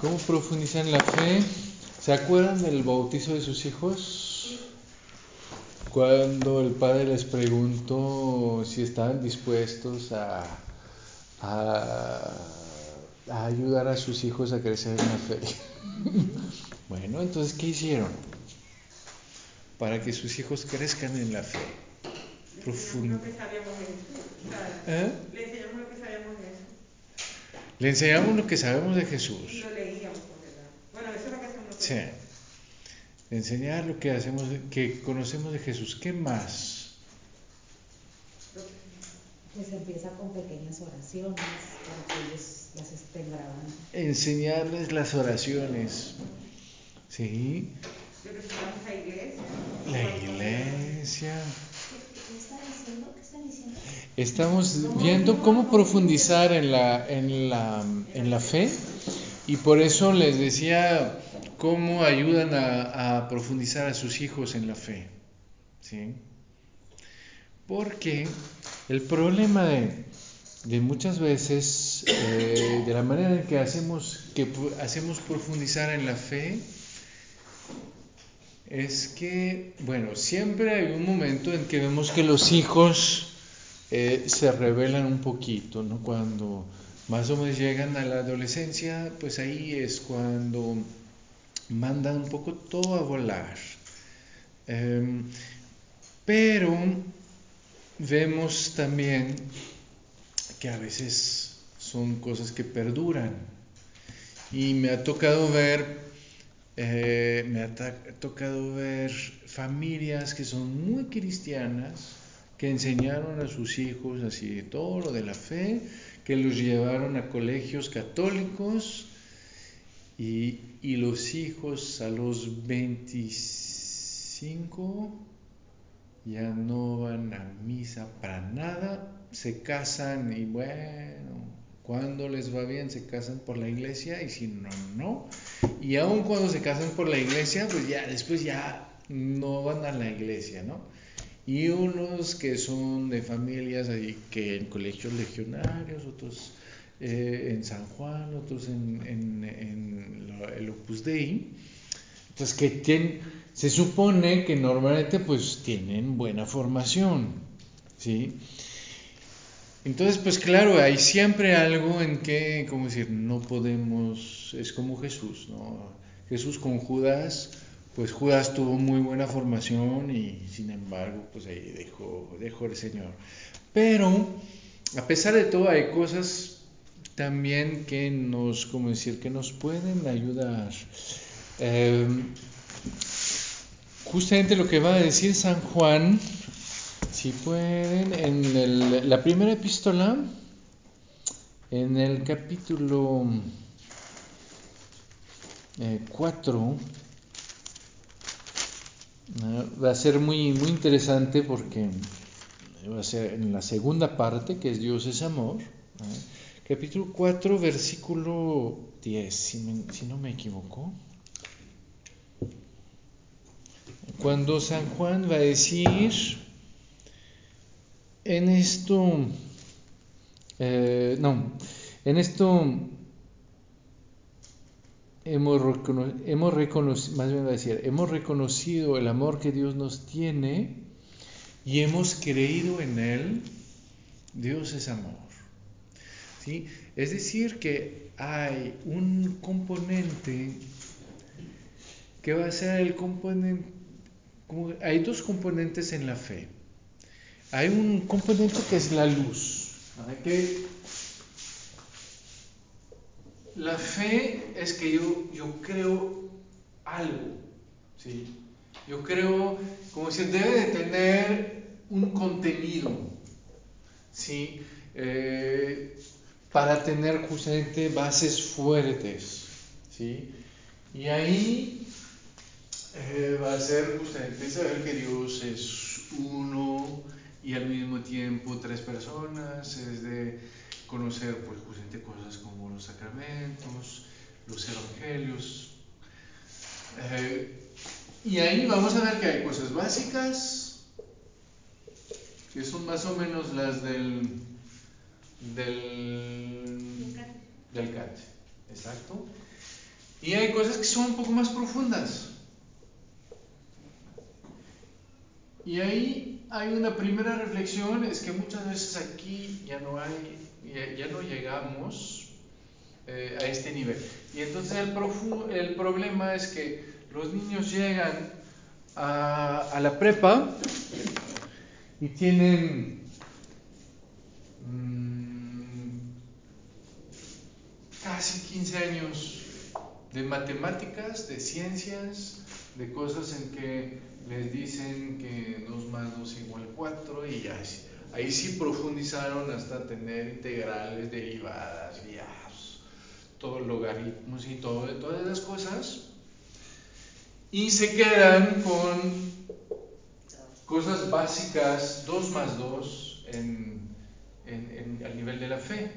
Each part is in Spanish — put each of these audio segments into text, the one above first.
¿cómo profundizar en la fe? ¿Se acuerdan del bautizo de sus hijos? Cuando el padre les preguntó si estaban dispuestos a, a, a ayudar a sus hijos a crecer en la fe. bueno, entonces, ¿qué hicieron? Para que sus hijos crezcan en la fe. Profundo. ¿Eh? Le enseñamos lo que sabíamos de eso. Le enseñamos lo que sabemos de Jesús. Y lo leíamos, ¿verdad? Bueno, eso es lo que hacemos nosotros. Sí. Enseñar lo que hacemos, que conocemos de Jesús. ¿Qué más? Pues empieza con pequeñas oraciones para que ellos las estén grabando. Enseñarles las oraciones. Sí. La iglesia. La iglesia. ¿Qué está diciendo? ¿Qué están diciendo? Estamos viendo cómo profundizar en la, en la, en la fe y por eso les decía cómo ayudan a, profundizar a sus hijos en la fe. ¿sí? Porque el problema de, de muchas veces, eh, de la manera en que hacemos, que hacemos profundizar en la fe, es que, bueno, siempre hay un momento en que vemos que los hijos eh, se revelan un poquito, ¿no? Cuando más o menos llegan a la adolescencia, pues ahí es cuando mandan un poco todo a volar. Em, pero vemos también que a veces son cosas que perduran. Y me ha tocado ver, eh, me ha tocado ver familias que son muy cristianas, que enseñaron a sus hijos así todo lo de la fe, que los llevaron a colegios católicos y, y los hijos a los 25 ya no van a misa para nada, se casan y bueno, cuando les va bien se casan por la iglesia y si no, no. Y aun cuando se casan por la iglesia, pues ya después ya no van a la iglesia, ¿no? Y unos que son de familias que en colegios legionarios, otros eh, en San Juan, otros en, en, el Opus Dei, pues que tienen, se supone que normalmente pues tienen buena formación, ¿sí? Entonces, pues claro, hay siempre algo en que, como decir, no podemos, es como Jesús, ¿no? Jesús con Judas, pues Judas tuvo muy buena formación y sin embargo, pues ahí dejó, dejó el Señor. Pero, a pesar de todo, hay cosas también que nos, como decir, que nos pueden ayudar. Eh, justamente lo que va a decir San Juan, si pueden, en la primera epístola, en el capítulo 4, va a ser muy, muy interesante porque va a ser en la segunda parte, que es Dios es amor. Capítulo 4, versículo 10, si, me- si no me equivoco. Cuando San Juan va a decir, en esto, eh, no, en esto hemos, hemos reconocido, más bien decir, hemos reconocido el amor que Dios nos tiene y hemos creído en Él. Dios es amor. ¿sí? Es decir, que hay un componente que va a ser el componente, hay dos componentes en la fe. Hay un componente que es la luz. ¿verdad? La fe es que yo, yo creo algo. ¿sí? Yo creo, como si debe de tener un contenido. ¿sí? Eh, para tener justamente bases fuertes. ¿sí? Y ahí eh, va a ser justamente saber que Dios es uno y al mismo tiempo tres personas, es de conocer pues, justamente cosas como los sacramentos, los evangelios. Eh, y ahí vamos a ver que hay cosas básicas, que son más o menos las del, del del Kant. Exacto. Y hay cosas que son un poco más profundas. Y ahí hay una primera reflexión, es que muchas veces aquí ya no hay, ya, no llegamos eh, a este nivel. Y entonces el, el problema es que los niños llegan a, la prepa y tienen mm, casi 15 años de matemáticas, de ciencias, de cosas en que les dicen que 2 más 2 igual 4 y ya, ahí sí profundizaron hasta tener integrales, derivadas, ya, todos logaritmos y todo, todas esas cosas. Y se quedan con cosas básicas, 2 más 2 en, en- en- al nivel de la fe.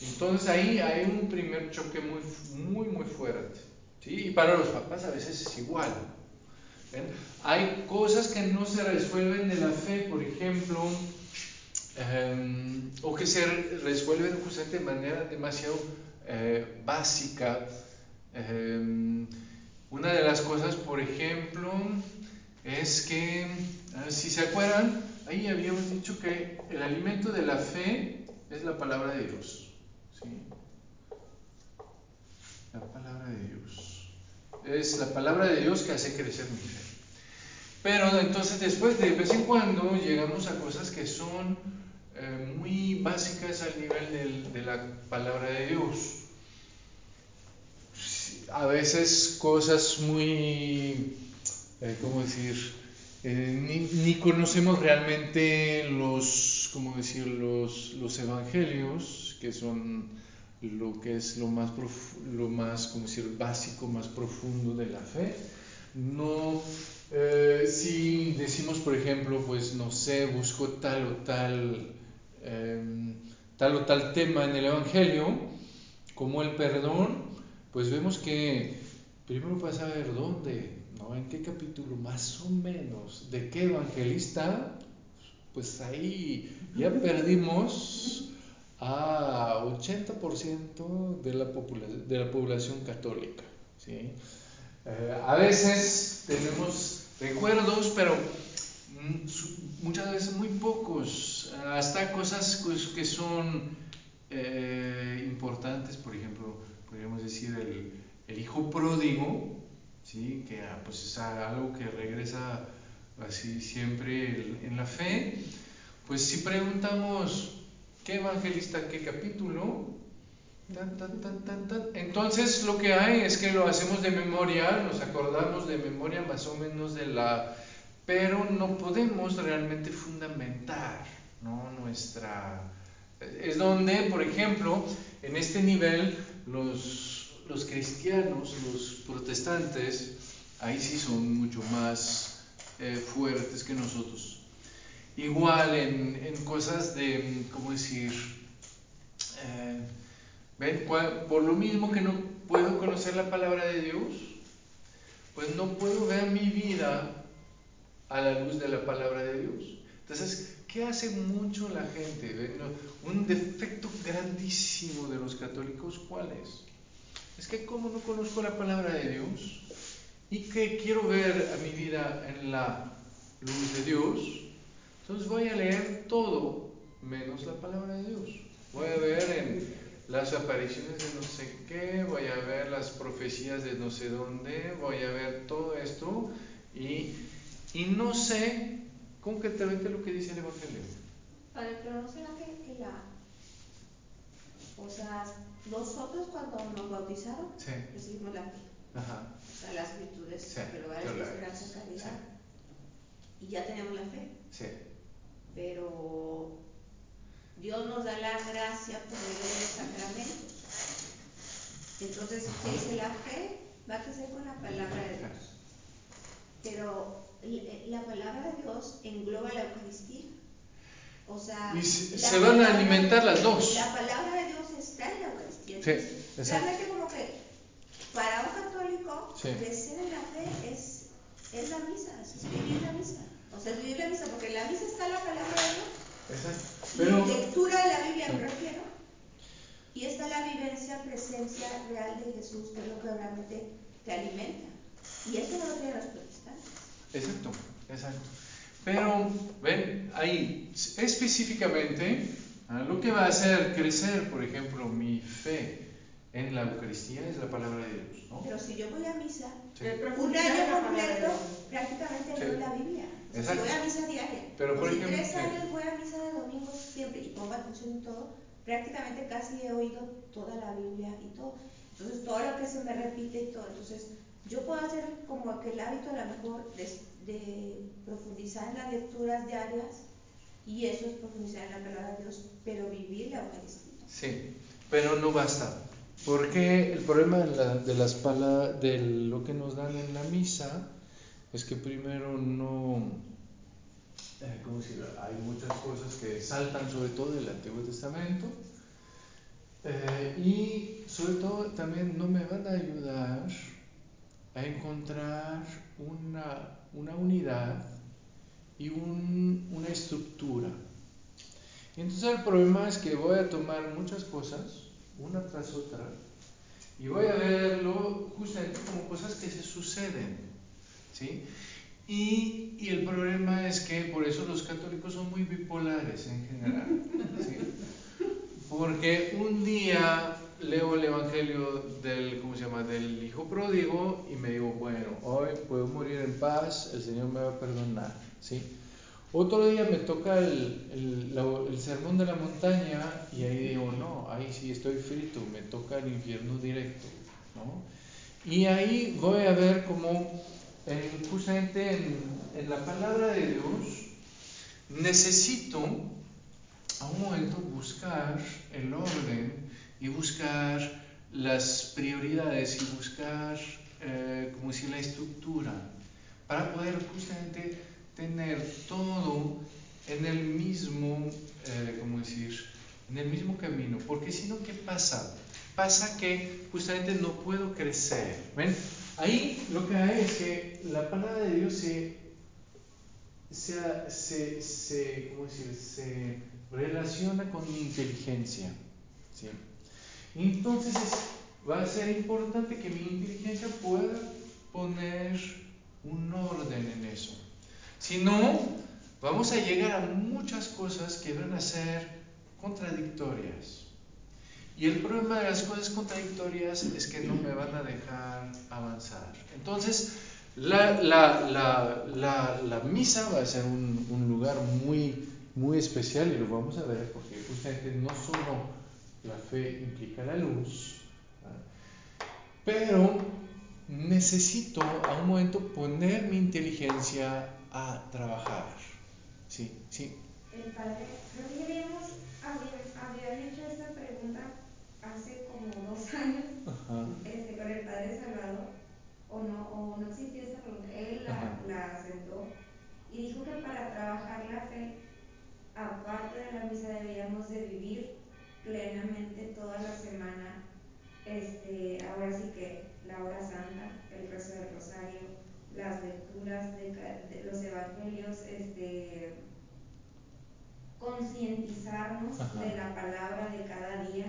Entonces ahí hay un primer choque muy, muy, muy fuerte. ¿sí? Y para los papás a veces es igual. Hay cosas que no se resuelven de la fe, por ejemplo, em, o que se re- resuelven justamente de manera demasiado eh, básica. Em, una de las cosas, por ejemplo, es que, si se acuerdan, ahí habíamos dicho que el alimento de la fe es la palabra de Dios. ¿sí? La palabra de Dios. Es la palabra de Dios que hace crecer mi fe. Pero entonces después de vez en cuando llegamos a cosas que son eh, muy básicas al nivel de la palabra de Dios. A veces cosas muy, eh, ¿cómo decir? Eh, ni, conocemos realmente los, ¿cómo decir? Los, los evangelios, que son lo que es lo más, profu- lo más, ¿cómo decir? Básico, más profundo de la fe. No, eh, si decimos, por ejemplo, pues no sé, busco tal o tal, em, tal o tal tema en el Evangelio, como el perdón, pues vemos que primero vas a ver dónde, ¿no? En qué capítulo más o menos, de qué evangelista, pues ahí ya perdimos a 80% de la, de la población católica. ¿sí? Eh, a veces tenemos recuerdos, pero mm, muchas veces muy pocos, eh, hasta cosas pues, que son eh, importantes, por ejemplo, podríamos decir el, el hijo pródigo, ¿sí? que ah, pues es algo que regresa así siempre en la fe, pues si preguntamos qué evangelista, qué capítulo, entonces lo que hay es que lo hacemos de memoria, nos acordamos de memoria más o menos de la, pero no podemos realmente fundamentar ¿no? nuestra... Es donde, por ejemplo, en este nivel los, los cristianos, los protestantes, ahí sí son mucho más eh, fuertes que nosotros. Igual en, en cosas de, ¿cómo decir? Eh, Por lo mismo que no puedo conocer la palabra de Dios, pues no puedo ver mi vida a la luz de la palabra de Dios. Entonces, ¿qué hace mucho la gente? ¿Ven? Un defecto grandísimo de los católicos, ¿cuál es? Es que como no conozco la palabra de Dios y que quiero ver a mi vida en la luz de Dios, entonces voy a leer todo menos la palabra de Dios. Voy a ver en las apariciones de no sé qué, voy a ver las profecías de no sé dónde, voy a ver todo esto y, y no sé concretamente lo que dice el Evangelio. Padre, pero no será que, que la. O sea, nosotros cuando nos bautizaron Sí, recibimos la fe, ajá, o sea, las virtudes, Sí, pero la- esperanza, caridad, y ya tenemos la fe, sí, pero Dios nos da la gracia por medio de los sacramentos. Entonces, ¿qué dice la fe? Va a crecer con la palabra de Dios. Pero l- la palabra de Dios engloba la Eucaristía. O sea, Y se- van a alimentar las dos. La palabra de Dios está en la Eucaristía. Sí, realmente como que para un católico Sí. crecer en la fe es, es la misa, es vivir la misa. O sea, es vivir la misa, porque en la misa está la palabra de Dios. exacto. Pero, lectura de la Biblia me refiero. Y está está la vivencia, presencia real de Jesús, que es lo que realmente te alimenta. Y eso no lo tienen los protestantes. Exacto, exacto. Pero, ven, ahí específicamente, ah, lo que va a hacer crecer, por ejemplo, mi fe en la Eucaristía es la palabra de Dios, ¿no? Pero si yo voy a misa, Sí. Un año completo, prácticamente Sí. leo la Biblia. Si Exacto. voy a misa diaria, Pero, o por si ejemplo, tres sí. años voy a misa de domingo siempre y pongo atención en todo, prácticamente casi he oído toda la Biblia y todo. Entonces, todo lo que se me repite y todo. Entonces, yo puedo hacer como que el hábito a lo mejor de, de profundizar en las lecturas diarias y eso es profundizar en la palabra de Dios, pero vivir la Eucaristía. Sí, pero no basta. Porque el problema de, la- de las pala- de lo que nos dan en la misa es que primero no, eh, ¿cómo decirlo? Hay muchas cosas que saltan sobre todo del Antiguo Testamento eh, y sobre todo también no me van a ayudar a encontrar una, una unidad y un- una estructura. Entonces el problema es que voy a tomar muchas cosas, una tras otra, y voy a verlo justamente como cosas que se suceden. ¿sí? Y, y el problema es que por eso los católicos son muy bipolares en general. ¿sí? Porque un día leo el Evangelio del, ¿cómo se llama? del Hijo Pródigo y me digo, bueno, hoy puedo morir en paz, el Señor me va a perdonar. ¿sí? Otro día me toca el, el, la- el sermón de la montaña y ahí digo, no, ahí sí estoy frito, me toca el infierno directo. ¿no? Y ahí voy a ver cómo en- justamente en, en la palabra de Dios necesito a un momento buscar el orden y buscar las prioridades y buscar, eh, como decir, la estructura para poder justamente tener todo en el mismo, eh, ¿cómo decir? En el mismo camino. Porque si no, ¿qué pasa? Pasa que justamente no puedo crecer. ¿Ven? Ahí lo que hay es que la palabra de Dios se, se, se, se, ¿cómo decir? se relaciona con mi inteligencia. ¿sí? Entonces es- va a ser importante que mi inteligencia pueda poner un orden en eso. Si no, vamos a llegar a muchas cosas que van a ser contradictorias. Y el problema de las cosas contradictorias es que no me van a dejar avanzar. Entonces, la, la, la, la, misa va a ser un, un lugar muy, muy especial y lo vamos a ver porque justamente no solo la fe implica la luz, pero necesito a un momento poner mi inteligencia a trabajar. Sí, sí. El padre, creo que ya habíamos, había, había hecho esta pregunta hace como dos años Ajá. este, con el padre Salvador, o no, o no existía esta pregunta. Él la, la sentó y dijo que para trabajar la fe, aparte de la misa, debíamos de vivir plenamente toda la semana, este, ahora sí que la hora santa, el rezo del rosario, las lecturas de, ca- de los evangelios, este, concientizarnos de la palabra de cada día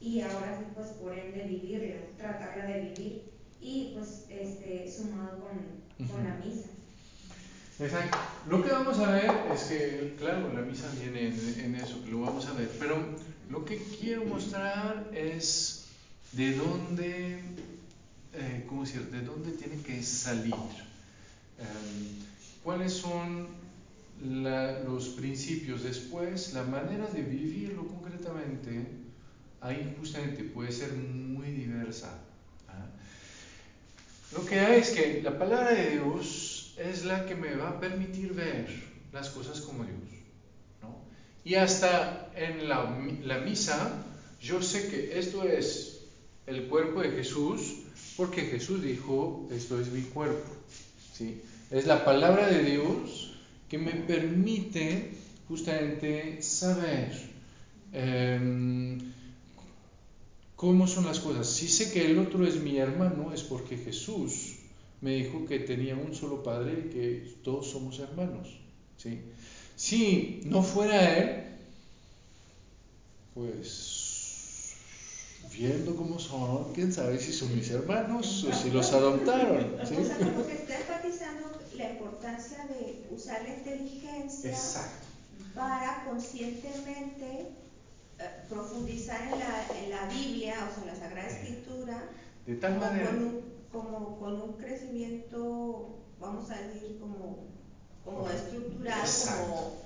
y ahora sí pues por ende vivirla, tratarla de vivir y pues este sumado con, con la misa. Exacto. Lo que vamos a ver es que, claro, la misa viene en, en eso, lo vamos a ver, pero lo que quiero mostrar es de dónde, eh, ¿cómo decir?, de dónde tiene que salir. Em, ¿Cuáles son los principios? Después, la manera de vivirlo concretamente, ahí justamente puede ser muy diversa. ¿ah? Lo que hay es que la palabra de Dios es la que me va a permitir ver las cosas como Dios. Y hasta en la misa, yo sé que esto es el cuerpo de Jesús, porque Jesús dijo, esto es mi cuerpo. ¿sí? Es la palabra de Dios que me permite justamente saber em, cómo son las cosas. Si sé que el otro es mi hermano, es porque Jesús me dijo que tenía un solo padre y que todos somos hermanos. ¿sí? Si no fuera Él, pues viendo cómo son, quién sabe si son mis hermanos o si los adoptaron. ¿sí? O sea, como que está enfatizando la importancia de usar la inteligencia Exacto. para conscientemente eh, profundizar en la, en la Biblia, o sea, la Sagrada Escritura, De tal manera. con, un, como con un crecimiento, vamos a decir, como, como Como- estructural, Exacto. como,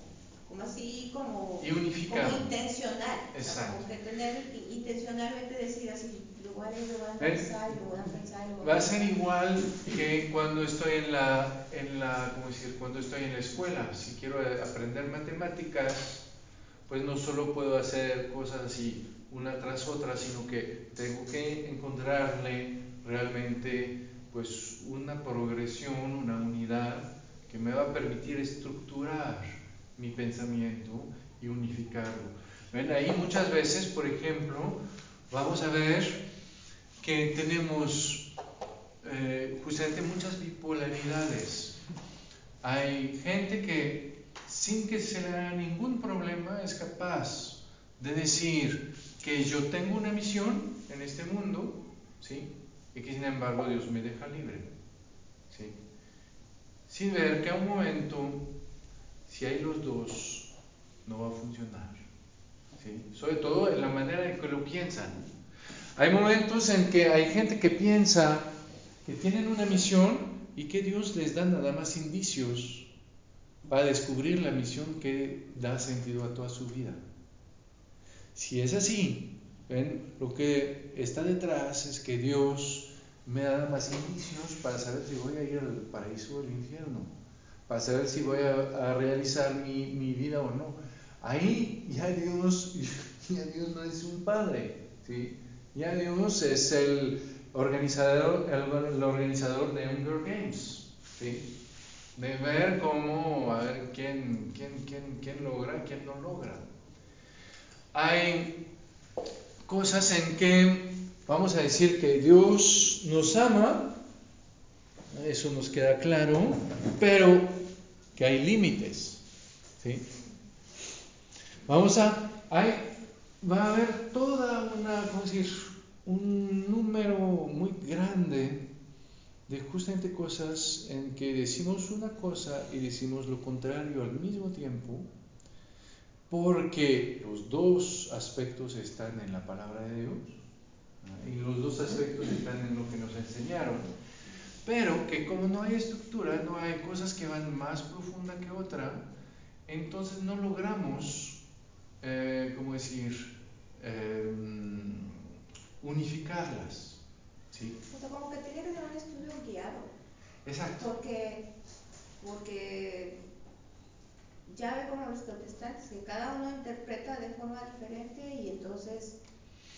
como así, como, Y unificado. como intencional. O sea, Exacto. como que tener intencionalmente decir así, lo voy a leer, lo voy a pensar, lo voy a pensar, lo voy a Va a ser igual que cuando estoy en la, en la, ¿cómo decir? Cuando estoy en la escuela. Si quiero eh, aprender matemáticas, pues no solo puedo hacer cosas así una tras otra, sino que tengo que encontrarle realmente pues una progresión, una unidad que me va a permitir estructurar mi pensamiento y unificarlo. ¿Ven? Ahí muchas veces, por ejemplo, vamos a ver que tenemos eh, justamente muchas bipolaridades. Hay gente que sin que se le haga ningún problema es capaz de decir que yo tengo una misión en este mundo, ¿sí? Y que sin embargo Dios me deja libre, ¿sí? Sin ver que a un momento, si hay los dos, no va a funcionar, ¿sí? Sobre todo en la manera en que lo piensan. Hay momentos en que hay gente que piensa que tienen una misión y que Dios les da nada más indicios para descubrir la misión que da sentido a toda su vida. Si es así, ¿ven? lo que está detrás es que Dios me da más indicios para saber si voy a ir al paraíso o al infierno, para saber si voy a, realizar mi, mi, vida o no. Ahí ya Dios, ya Dios no es un padre, ¿sí? ya Dios es el organizador, el organizador de Hunger Games. ¿sí? de ver cómo, a ver quién, quién, quién, quién logra, quién no logra. Hay cosas en que vamos a decir que Dios nos ama, eso nos queda claro, pero que hay límites. ¿sí? Vamos a, hay, va a haber toda una, ¿cómo decir? un número muy grande de justamente cosas en que decimos una cosa y decimos lo contrario al mismo tiempo, porque los dos aspectos están en la palabra de Dios y los dos aspectos están en lo que nos enseñaron, pero que como no hay estructura, no hay cosas que van más profunda que otra, entonces no logramos, eh, ¿cómo decir?, eh, unificarlas. ¿sí? O sea, como que tiene que ser un estudio guiado. Exacto. Porque, porque ya ve como los protestantes, que cada uno interpreta de forma diferente y entonces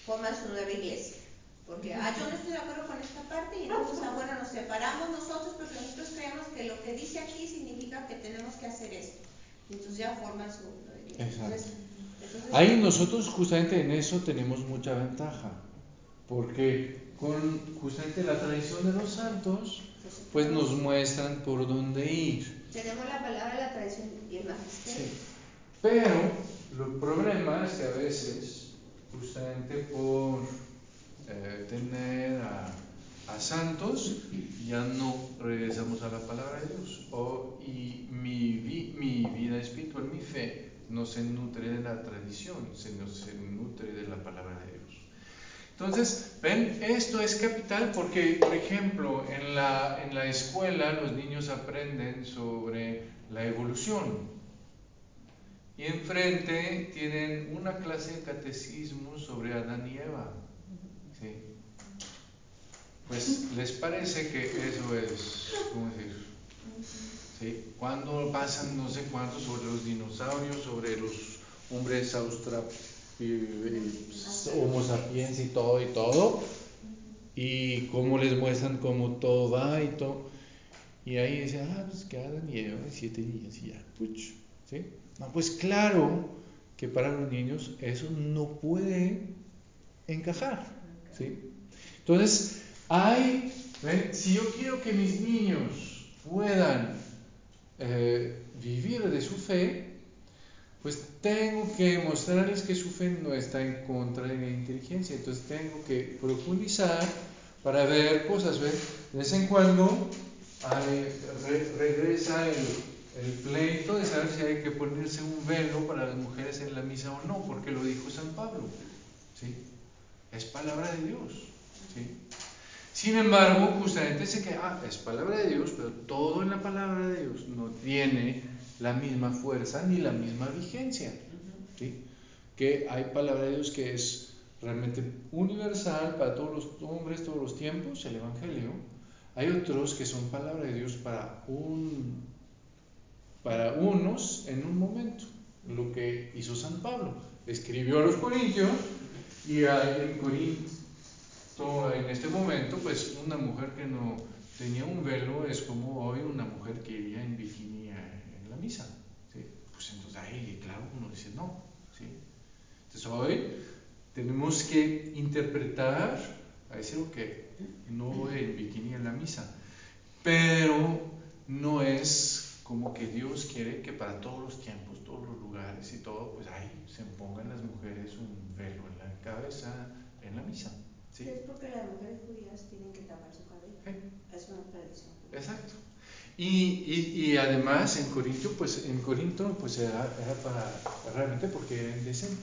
forman su nueva iglesia. Porque, ah, yo no estoy de acuerdo con esta parte y entonces, ah, bueno, nos separamos nosotros porque nosotros creemos que lo que dice aquí significa que tenemos que hacer esto. Entonces ya forman su. Entonces, entonces, Ahí nosotros justamente en eso tenemos mucha ventaja, porque con justamente la tradición de los santos, pues nos muestran por dónde ir. Tenemos la palabra, la tradición y el magisterio. Sí. Pero el problema es que a veces, justamente por eh, tener a, santos, ya no regresamos a la palabra de Dios. O, y mi, mi vida espiritual, mi fe, no se nutre de la tradición, sino se nutre de la palabra de Dios. Entonces, ven, esto es capital porque, por ejemplo, en la, en la escuela los niños aprenden sobre la evolución. Y enfrente tienen una clase de catecismo sobre Adán y Eva. ¿Sí? Pues les parece que eso es, ¿cómo decir? ¿Sí? Cuando pasan no sé cuánto sobre los dinosaurios, sobre los hombres australianos Homo sapiens y todo y todo, y cómo les muestran cómo todo va y todo. Y ahí dice, ah, pues que Adán y siete niñas y ya, puch, ¿sí? No, pues claro que para los niños eso no puede encajar, ¿sí? Entonces, hay, ¿ven? si yo quiero que mis niños puedan eh, vivir de su fe, pues tengo que mostrarles que su fe no está en contra de la inteligencia. Entonces tengo que profundizar para ver cosas. ¿ven? De vez en cuando regresa el, el pleito de saber si hay que ponerse un velo para las mujeres en la misa o no, porque lo dijo San Pablo. ¿sí? Es palabra de Dios. ¿sí? Sin embargo, justamente sé que ah, es palabra de Dios, pero todo en la palabra de Dios no tiene la misma fuerza ni la misma vigencia. ¿sí? Que hay palabra de Dios que es realmente universal para todos los hombres, todos los tiempos, el Evangelio. Hay otros que son palabra de Dios para, un, para unos en un momento. Lo que hizo San Pablo. Escribió a los Corintios y en Corinto, en este momento, pues una mujer que no tenía un velo es como hoy una mujer que iría en bikini en la misa. ¿sí? Pues entonces ahí, claro, uno dice no. ¿sí? Entonces hoy tenemos que interpretar, a decir, ok, no voy en bikini en la misa, pero no es como que Dios quiere que para todos los tiempos, todos los lugares y todo, pues ahí se pongan las mujeres un velo en la cabeza en la misa. ¿sí? Es porque las mujeres judías tienen que tapar su. Sí. Es una tradición. Exacto. Y, y, y además en Corinto, pues en Corinto, pues era, era para realmente porque era indecente.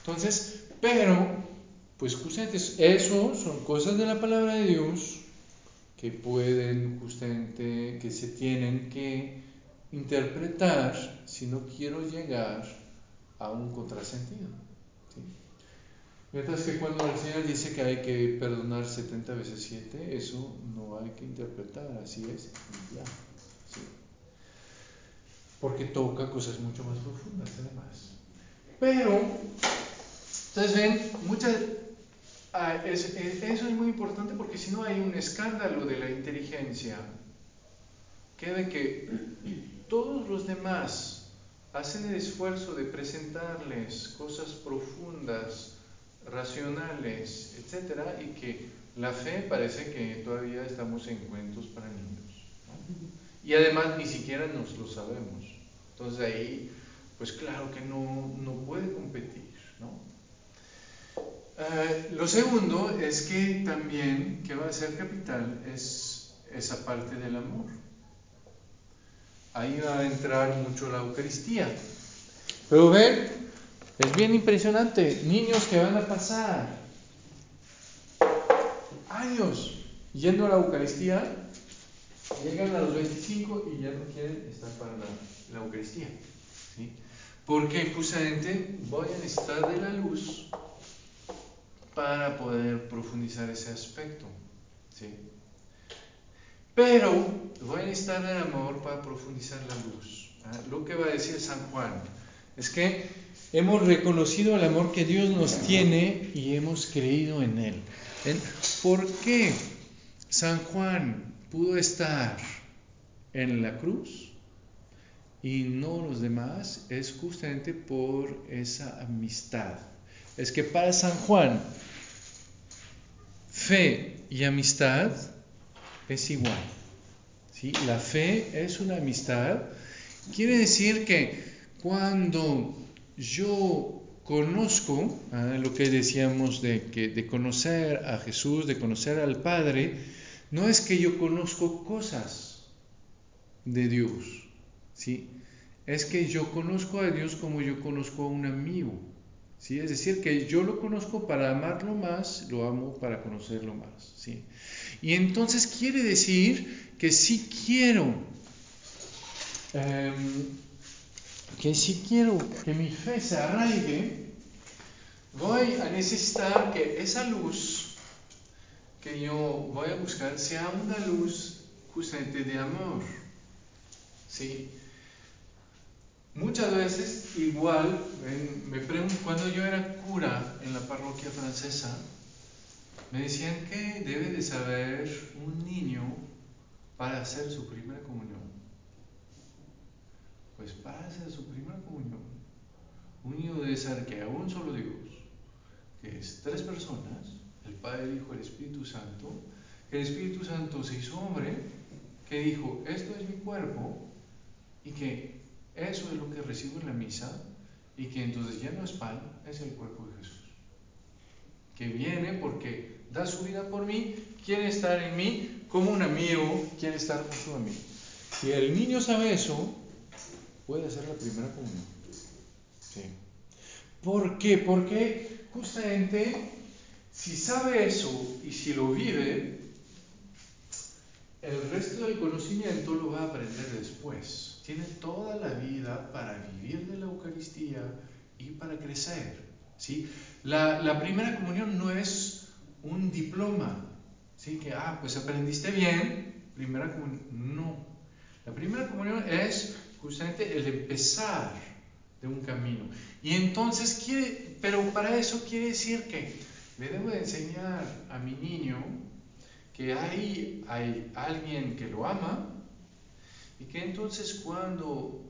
Entonces, pero, pues justamente eso son cosas de la palabra de Dios que pueden justamente, que se tienen que interpretar si no quiero llegar a un contrasentido. Mientras que cuando el Señor dice que hay que perdonar 70 veces 7, eso no hay que interpretar, así es, ya. ¿sí? Porque toca cosas mucho más profundas además. Pero, entonces ven, muchas, ah, es- es- eso es muy importante porque si no hay un escándalo de la inteligencia, que de que todos los demás hacen el esfuerzo de presentarles cosas profundas, racionales, etcétera, y que la fe parece que todavía estamos en cuentos para niños. Y además ni siquiera nos lo sabemos. Entonces ahí, pues claro que no, no puede competir. ¿no? Eh, lo segundo es que también, que va a ser capital, es esa parte del amor. Ahí va a entrar mucho la Eucaristía. Pero ven, es bien impresionante, niños que van a pasar años yendo a la Eucaristía, llegan a los 25 y ya no quieren estar para la, Eucaristía. ¿sí? Porque justamente voy a necesitar de la luz para poder profundizar ese aspecto. ¿sí? Pero voy a necesitar del amor para profundizar la luz. ¿ah? Lo que va a decir San Juan es que hemos reconocido el amor que Dios nos tiene y hemos creído en Él. ¿En- ¿Por qué San Juan pudo estar en la cruz y no los demás? Es justamente por esa amistad. Es que para San Juan, fe y amistad es igual. ¿sí? La fe es una amistad. Quiere decir que cuando yo conozco, ah, lo que decíamos de, que, de conocer a Jesús, de conocer al Padre, no es que yo conozco cosas de Dios, ¿sí? es que yo conozco a Dios como yo conozco a un amigo. ¿sí? Es decir, que yo lo conozco para amarlo más, lo amo para conocerlo más. ¿sí? Y entonces quiere decir que si quiero, em, que si quiero que mi fe se arraigue, voy a necesitar que esa luz que yo voy a buscar sea una luz justamente de amor. ¿sí? Muchas veces, igual, me pregunto, cuando yo era cura en la parroquia francesa, me decían que debe de saber un niño para hacer su primera comunión. Pues para hacer su primera comunión, un niño debe saber que hay un solo Dios, que es tres personas, el Padre, el Hijo, el Espíritu Santo, que el Espíritu Santo se hizo hombre, que dijo, esto es mi cuerpo, y que Eso es lo que recibo en la misa y que entonces ya no es pan, es el cuerpo de Jesús. Que viene porque da su vida por mí, quiere estar en mí como un amigo, quiere estar junto a mí. Si el niño sabe eso, puede hacer la primera comunión. Sí. ¿Por qué? Porque justamente si sabe eso y si lo vive, el resto del conocimiento lo va a aprender después. Tiene toda la vida para vivir de la Eucaristía y para crecer. ¿sí? La, la primera comunión no es un diploma, ¿sí? que, ah, pues aprendiste bien, primera comunión. No. La primera comunión es justamente el empezar de un camino. Y entonces quiere, pero para eso quiere decir que le debo de enseñar a mi niño que hay, hay alguien que lo ama y que entonces cuando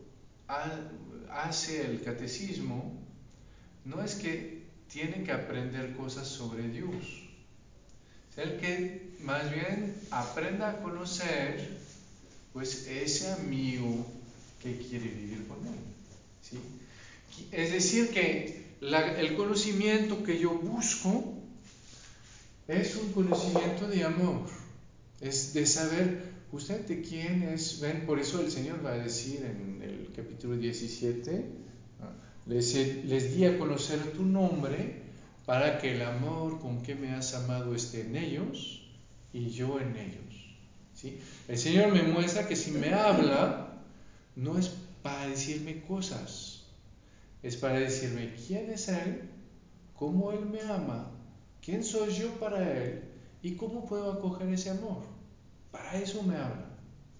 hace el catecismo, no es que tiene que aprender cosas sobre Dios, es el que más bien aprenda a conocer pues ese amigo que quiere vivir con él. ¿sí? Es decir, que el conocimiento que yo busco es un conocimiento de amor, es de saber justamente quién es, ven, por eso el Señor va a decir en el capítulo 17, les, les di a conocer tu nombre para que el amor con que me has amado esté en ellos y yo en ellos. ¿sí? El Señor me muestra que si me habla, no es para decirme cosas, es para decirme quién es Él, cómo Él me ama ¿Quién soy yo para Él? ¿Y cómo puedo acoger ese amor? Para eso me habla.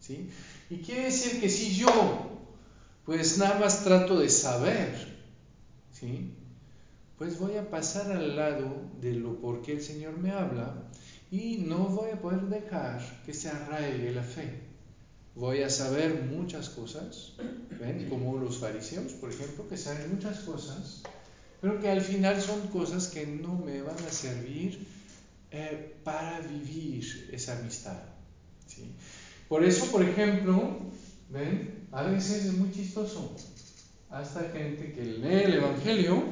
¿sí? Y quiere decir que si yo, pues nada más trato de saber, ¿sí? pues voy a pasar al lado de lo por qué el Señor me habla y no voy a poder dejar que se arraigue la fe. Voy a saber muchas cosas, ¿ven? Como los fariseos, por ejemplo, que saben muchas cosas, pero que al final son cosas que no me van a servir eh, para vivir esa amistad. ¿sí? Por eso, por ejemplo, ¿ven? A veces es muy chistoso. Hasta gente que lee el Evangelio,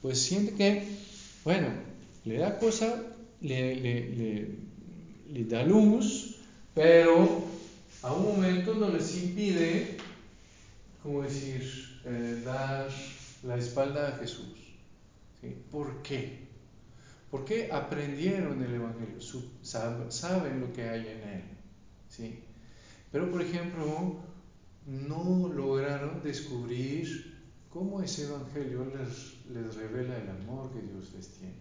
pues siente que, bueno, le da cosa, le, le, le da luz, pero a un momento no les impide, como decir, eh, dar la espalda a Jesús. ¿sí? ¿Por qué? Porque aprendieron el Evangelio, saben lo que hay en él. ¿sí? Pero, por ejemplo, no lograron descubrir cómo ese Evangelio les, les revela el amor que Dios les tiene.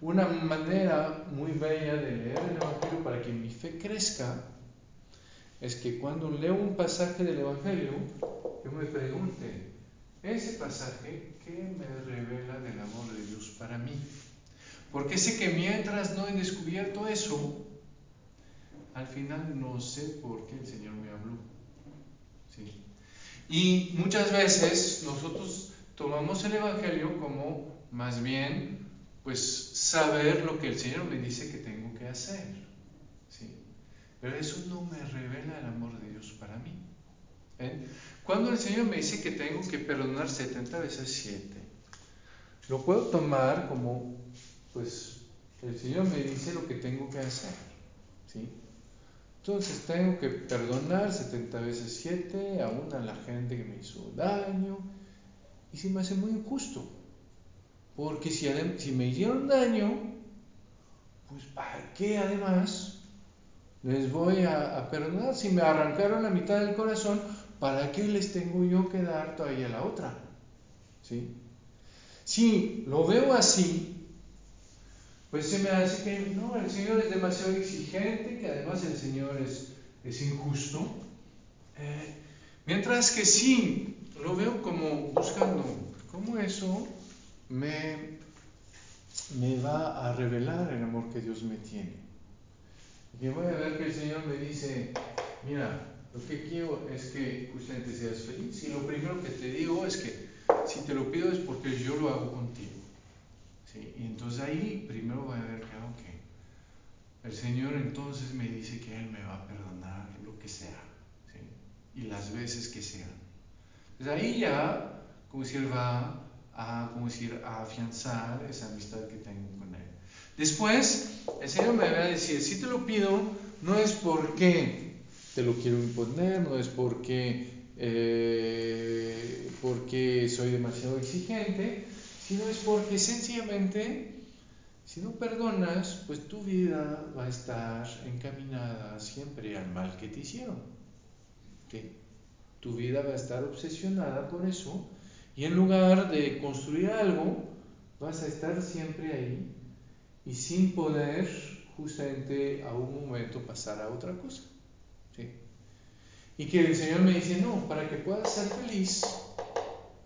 Una manera muy bella de leer el Evangelio para que mi fe crezca es que cuando leo un pasaje del Evangelio, yo me pregunte, ese pasaje que me revela del amor de Dios para mí. Porque sé que mientras no he descubierto eso, al final no sé por qué el Señor me habló. Y muchas veces nosotros tomamos el Evangelio como más bien, pues, saber lo que el Señor me dice que tengo que hacer. Pero eso no me revela el amor de Dios para mí. ¿Ven? Cuando el Señor me dice que tengo que perdonar 70 veces 7, lo puedo tomar como, pues, el Señor me dice lo que tengo que hacer. ¿sí? Entonces tengo que perdonar 70 veces 7 aún a la gente que me hizo daño. Y se me hace muy injusto. Porque si, si me hicieron daño, pues ¿para qué además les voy a, perdonar? Si me arrancaron la mitad del corazón, ¿para qué les tengo yo que dar todavía la otra? ¿Sí? Si lo veo así, pues se me hace que no, el Señor es demasiado exigente, que además el Señor es, es injusto. Eh, mientras que sí, lo veo como buscando cómo eso me, me va a revelar el amor que Dios me tiene. Y voy a ver que el Señor me dice, mira, lo que quiero es que justamente seas feliz. Y lo primero que te digo es que si te lo pido es porque yo lo hago contigo. ¿sí? Y entonces ahí primero voy a ver que, ok, el Señor entonces me dice que Él me va a perdonar lo que sea. ¿sí? y las veces que sean. Entonces ahí ya, como decir, va a, como decir, a afianzar esa amistad que tengo Él. Después, el Señor me va a decir, si te lo pido, no es porque te lo quiero imponer, no es porque, eh, porque soy demasiado exigente, sino es porque sencillamente, si no perdonas, pues tu vida va a estar encaminada siempre al mal que te hicieron. Tu vida va a estar obsesionada por eso y en lugar de construir algo, vas a estar siempre ahí y sin poder justamente a un momento pasar a otra cosa. ¿sí? Y que el Señor me dice, no, para que puedas ser feliz,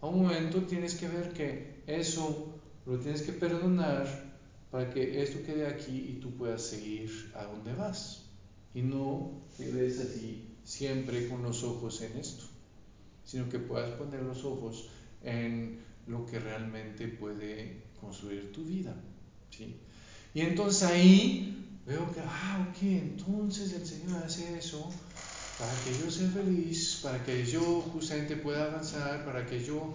a un momento tienes que ver que eso lo tienes que perdonar para que esto quede aquí y tú puedas seguir a donde vas. Y no quedes así siempre con los ojos en esto, sino que puedas poner los ojos en lo que realmente puede construir tu vida. ¿sí? Y entonces ahí veo que, ah, ok, entonces el Señor hace eso para que yo sea feliz, para que yo justamente pueda avanzar, para que yo...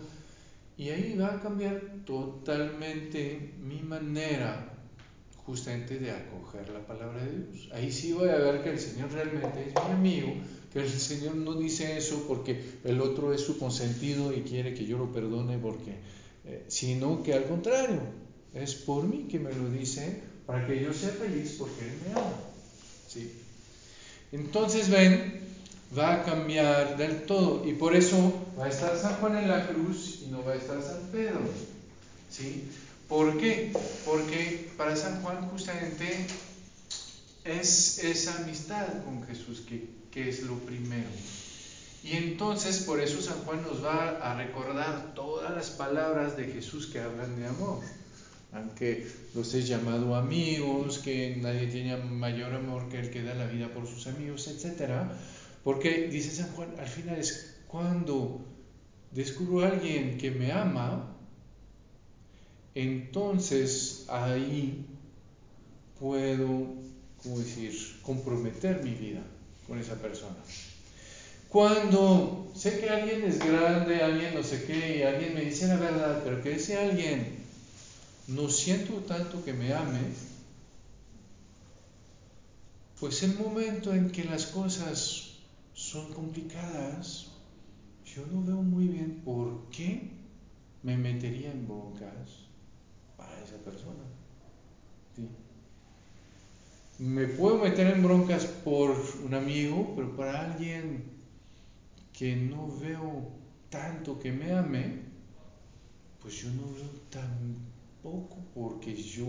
Y ahí va a cambiar totalmente mi manera justamente de acoger la palabra de Dios. Ahí sí voy a ver que el Señor realmente es mi amigo, que el Señor no dice eso porque el otro es su consentido y quiere que yo lo perdone, porque, eh, sino que al contrario, es por mí que me lo dice para que yo sea feliz porque Él me ama. ¿sí? Entonces ven, va a cambiar del todo y por eso va a estar San Juan en la cruz y no va a estar San Pedro. ¿sí? ¿Por qué? Porque para San Juan justamente es esa amistad con Jesús que, que es lo primero. Y entonces por eso San Juan nos va a recordar todas las palabras de Jesús que hablan de amor. Aunque los he llamado amigos, que nadie tiene mayor amor que el que da la vida por sus amigos, etc. Porque dice San Juan, al final es cuando descubro a alguien que me ama, entonces ahí puedo, ¿cómo decir?, comprometer mi vida con esa persona. Cuando sé que alguien es grande, alguien no sé qué, alguien me dice la verdad, pero que ese alguien no siento tanto que me ame, pues el momento en que las cosas son complicadas, yo no veo muy bien por qué me metería en broncas para esa persona. ¿sí? Me puedo meter en broncas por un amigo, pero para alguien que no veo tanto que me ame, pues yo no veo tampoco porque yo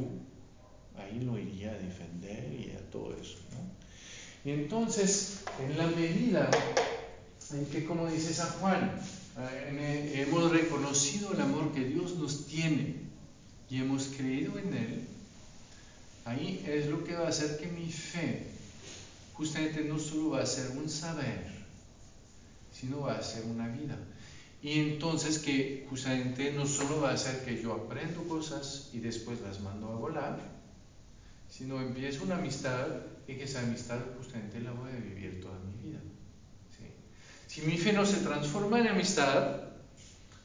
ahí lo iría a defender y a todo eso. ¿no? Y entonces, en la medida en que, como dice San Juan, eh, hemos reconocido el amor que Dios nos tiene y hemos creído en Él, ahí es lo que va a hacer que mi fe justamente no solo va a ser un saber, sino va a ser una vida. Y entonces que justamente no solo va a ser que yo aprendo cosas y después las mando a volar, sino empiezo una amistad y que esa amistad justamente la voy a vivir toda mi vida. Si mi fe no se transforma en amistad,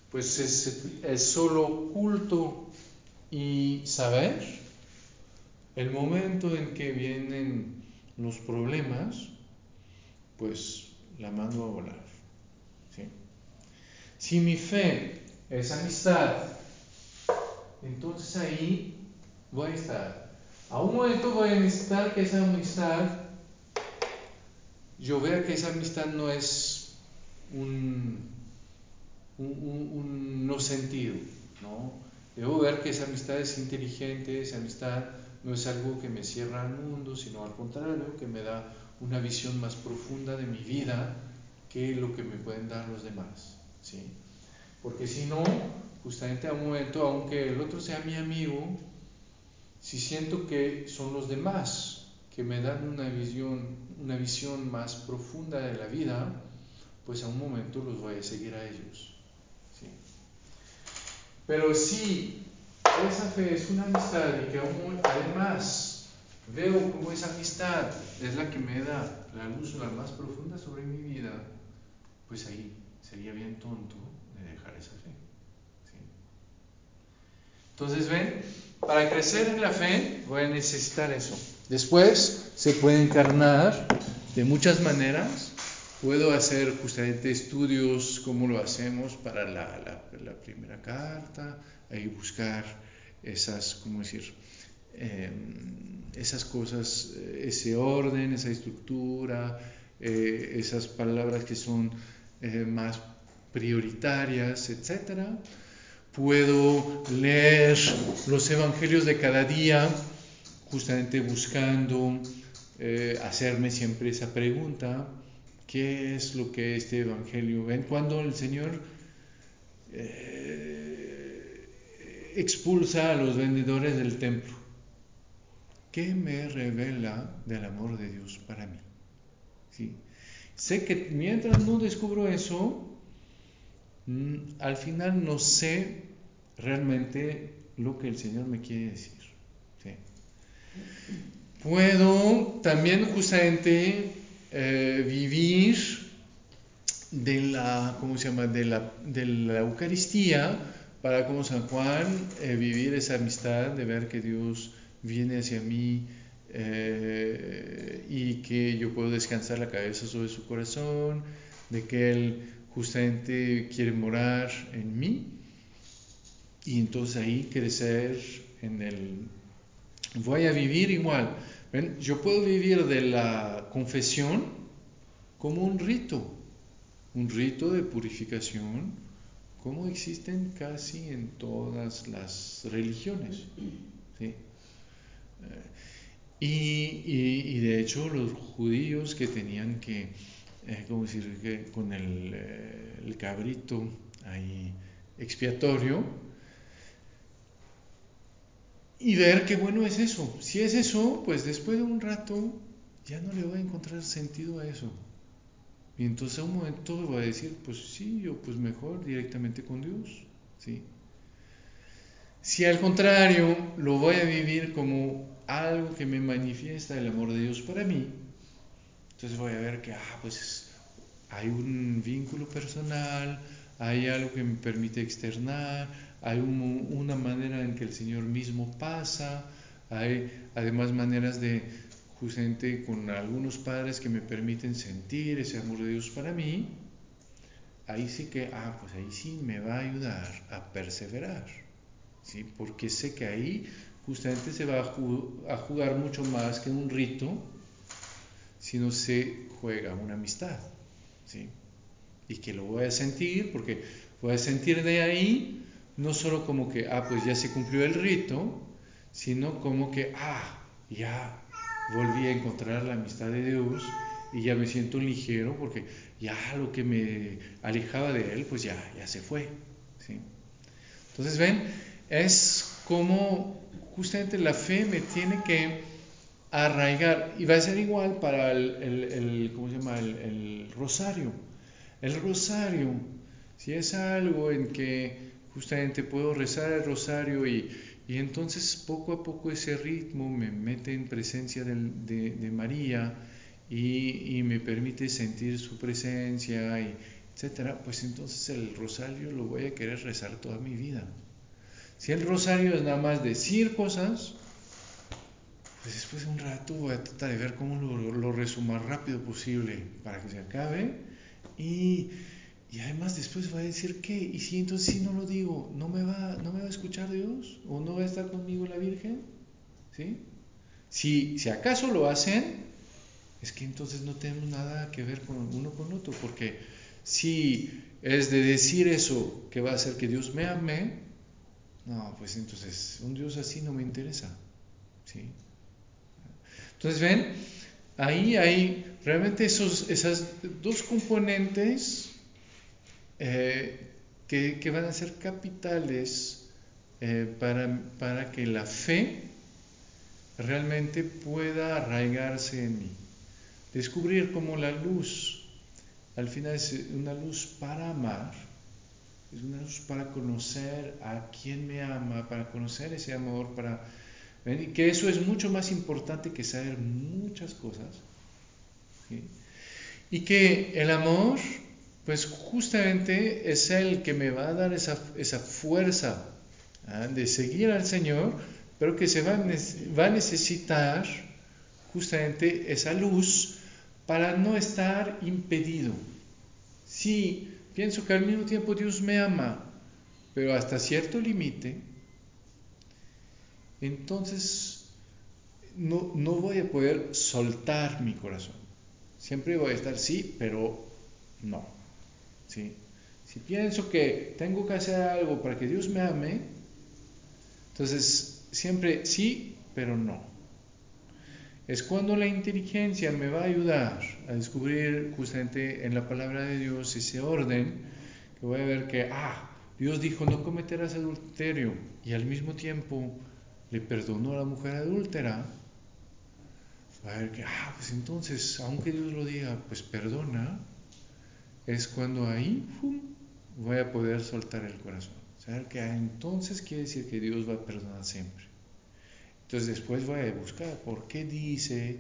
pues es, es solo culto y saber. El momento en que vienen los problemas, pues la mando a volar. Si mi fe es amistad, entonces ahí voy a estar. A un momento voy a necesitar que esa amistad, yo vea que esa amistad no es un no sentido, ¿no? Debo ver que esa amistad es inteligente, esa amistad no es algo que me cierra al mundo, sino al contrario, que me da una visión más profunda de mi vida que lo que me pueden dar los demás. ¿Sí? Porque si no, justamente a un momento, aunque el otro sea mi amigo, si siento que son los demás que me dan una visión, una visión más profunda de la vida, pues a un momento los voy a seguir a ellos. ¿sí? Pero si esa fe es una amistad y que además veo como esa amistad es la que me da la luz la más profunda sobre mi vida, pues ahí sería bien tonto de dejar esa fe. Entonces, ven, para crecer en la fe voy a necesitar eso. Después se puede encarnar de muchas maneras. Puedo hacer justamente estudios como lo hacemos para la, la- primera carta, ahí buscar esas, ¿cómo decir? Eh, esas cosas, eh, ese orden, esa estructura, eh, esas palabras que son eh, más prioritarias, etcétera. Puedo leer los evangelios de cada día, justamente buscando eh, hacerme siempre esa pregunta, ¿qué es lo que este evangelio ven? Cuando el Señor eh, expulsa a los vendedores del templo, ¿qué me revela del amor de Dios para mí? ¿Sí? Sé que mientras no descubro eso, mm, al final no sé realmente lo que el Señor me quiere decir. Puedo también justamente eh, vivir de la, ¿cómo se llama? De la, de la Eucaristía para como San Juan eh, vivir esa amistad de ver que Dios viene hacia mí eh, y que yo puedo descansar la cabeza sobre su corazón, de que Él justamente quiere morar en mí y entonces ahí crecer en el... Voy a vivir igual. Yo puedo vivir de la confesión como un rito, un rito de purificación, como existen casi en todas las religiones. ¿sí? Y, de hecho los judíos que tenían que, eh, ¿cómo decir?, que con el, eh, el cabrito ahí expiatorio, y ver qué bueno es eso. Si es eso, pues después de un rato ya no le voy a encontrar sentido a eso. Y entonces a un momento voy a decir, pues sí, yo pues mejor directamente con Dios. ¿sí? Si al contrario lo voy a vivir como algo que me manifiesta el amor de Dios para mí, entonces voy a ver que, ah, pues hay un vínculo personal, hay algo que me permite externar, hay un- una manera en que el Señor mismo pasa, hay además maneras de, justamente con algunos padres que me permiten sentir ese amor de Dios para mí, ahí sí que, ah, pues ahí sí me va a ayudar a perseverar, ¿sí? Porque sé que ahí justamente se va a, ju- a jugar mucho más que un rito, sino se juega una amistad, ¿sí? Y que lo voy a sentir, porque voy a sentir de ahí, no solo como que, ah, pues ya se cumplió el rito, sino como que, ah, ya volví a encontrar la amistad de Dios y ya me siento ligero porque ya lo que me alejaba de Él, pues ya, ya se fue, ¿sí? Entonces, ven, es como justamente la fe me tiene que arraigar y va a ser igual para el, el- ¿cómo se llama? El, rosario. El rosario, si es algo en que justamente puedo rezar el rosario y, y entonces poco a poco ese ritmo me mete en presencia de, de María y, y me permite sentir su presencia, y etcétera, pues entonces el rosario lo voy a querer rezar toda mi vida. Si el rosario es nada más decir cosas, pues después de un rato voy a tratar de ver cómo lo, lo rezo más rápido posible para que se acabe. Y, y además después voy a decir qué. Y si entonces si no lo digo, ¿no me, va, ¿no me va a escuchar Dios? ¿O no va a estar conmigo la Virgen? ¿Sí? Si, si acaso lo hacen, es que entonces no tenemos nada que ver con uno con otro. Porque si es de decir eso que va a hacer que Dios me ame, no, pues entonces un Dios así no me interesa. ¿Sí? Entonces, ven, ahí hay realmente esos, esas dos componentes eh, que, que van a ser capitales eh, para, para que la fe realmente pueda arraigarse en mí. Descubrir como la luz, al final es una luz para amar, es una luz para conocer a quien me ama, para conocer ese amor, para que eso es mucho más importante que saber muchas cosas. Y que el amor pues justamente es Él que me va a dar esa, esa fuerza ¿ah? de seguir al Señor, pero que se va va a necesitar justamente esa luz para no estar impedido. Sí, pienso que al mismo tiempo Dios me ama, pero hasta cierto límite, entonces no, no voy a poder soltar mi corazón. Siempre voy a estar sí, pero no. ¿sí? Si pienso que tengo que hacer algo para que Dios me ame, entonces siempre sí, pero no. Es cuando la inteligencia me va a ayudar a descubrir justamente en la palabra de Dios ese orden, que voy a ver que, ah, Dios dijo no cometerás adulterio y al mismo tiempo le perdonó a la mujer adúltera. Va a ver que, ah, pues entonces, aunque Dios lo diga, pues perdona, es cuando ahí ¡fum! voy a poder soltar el corazón. Saber que ah, entonces quiere decir que Dios va a perdonar siempre. Entonces después voy a buscar por qué dice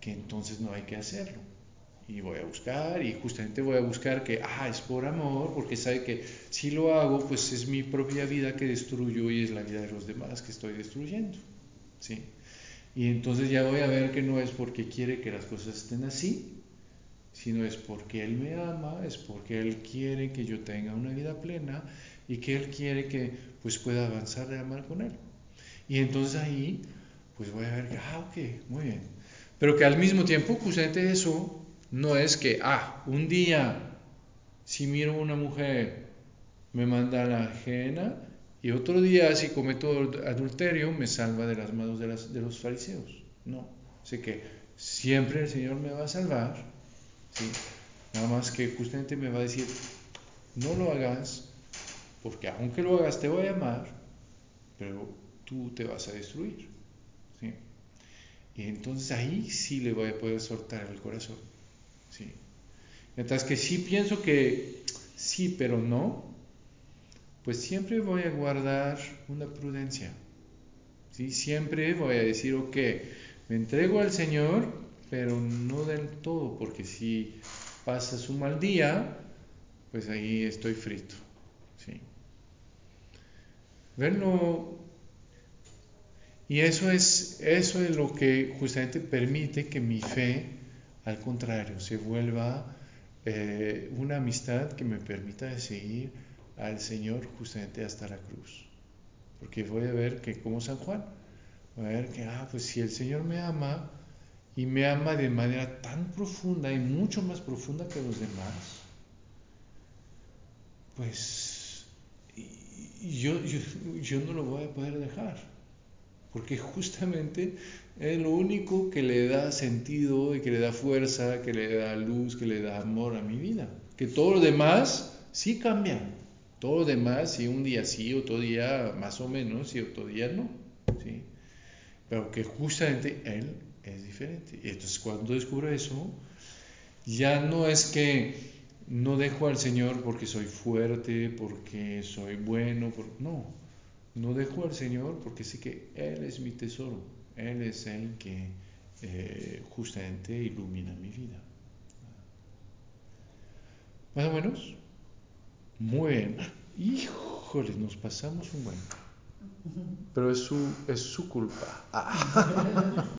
que entonces no hay que hacerlo. Y voy a buscar y justamente voy a buscar que, ah, es por amor, porque sabe que si lo hago, pues es mi propia vida que destruyo y es la vida de los demás que estoy destruyendo. ¿sí? Y entonces ya voy a ver que no es porque quiere que las cosas estén así, sino es porque Él me ama, es porque Él quiere que yo tenga una vida plena y que Él quiere que pues pueda avanzar de amar con Él. Y entonces ahí pues voy a ver ah, ok, muy bien. Pero que al mismo tiempo justamente eso no es que, ah, un día si miro una mujer me manda a la ajena y otro día si cometo adulterio me salva de las manos de, de los fariseos. No, sé que siempre el Señor me va a salvar ¿sí? Nada más que justamente me va a decir, no lo hagas, porque aunque lo hagas te voy a amar, pero tú te vas a destruir. ¿sí? Y entonces ahí sí le voy a poder soltar el corazón. ¿sí? Mientras que si pienso que sí, pero no, pues siempre voy a guardar una prudencia. ¿sí? Siempre voy a decir, ok, me entrego al Señor, pero no del todo, porque si pasas un mal día, pues ahí estoy frito. ¿sí? Verlo. Y eso es, eso es lo que justamente permite que mi fe, al contrario, se vuelva eh, una amistad que me permita seguir al Señor justamente hasta la cruz. Porque voy a ver que como San Juan, voy a ver que, ah, pues si el Señor me ama, y me ama de manera tan profunda y mucho más profunda que los demás, pues yo, yo, yo, no lo voy a poder dejar, porque justamente es lo único que le da sentido y que le da fuerza, que le da luz, que le da amor a mi vida. Que todo lo demás sí cambia, todo lo demás sí un día sí, otro día más o menos y otro día no, ¿sí? pero que justamente Él es diferente. Y entonces cuando descubro eso, ya no es que no dejo al Señor porque soy fuerte, porque soy bueno, por... no, no dejo al Señor porque sé que Él es mi tesoro, Él es el que eh, justamente ilumina mi vida. Más o menos. Muy bien. Híjole, nos pasamos un buen. Pero es su, es su culpa. Ah.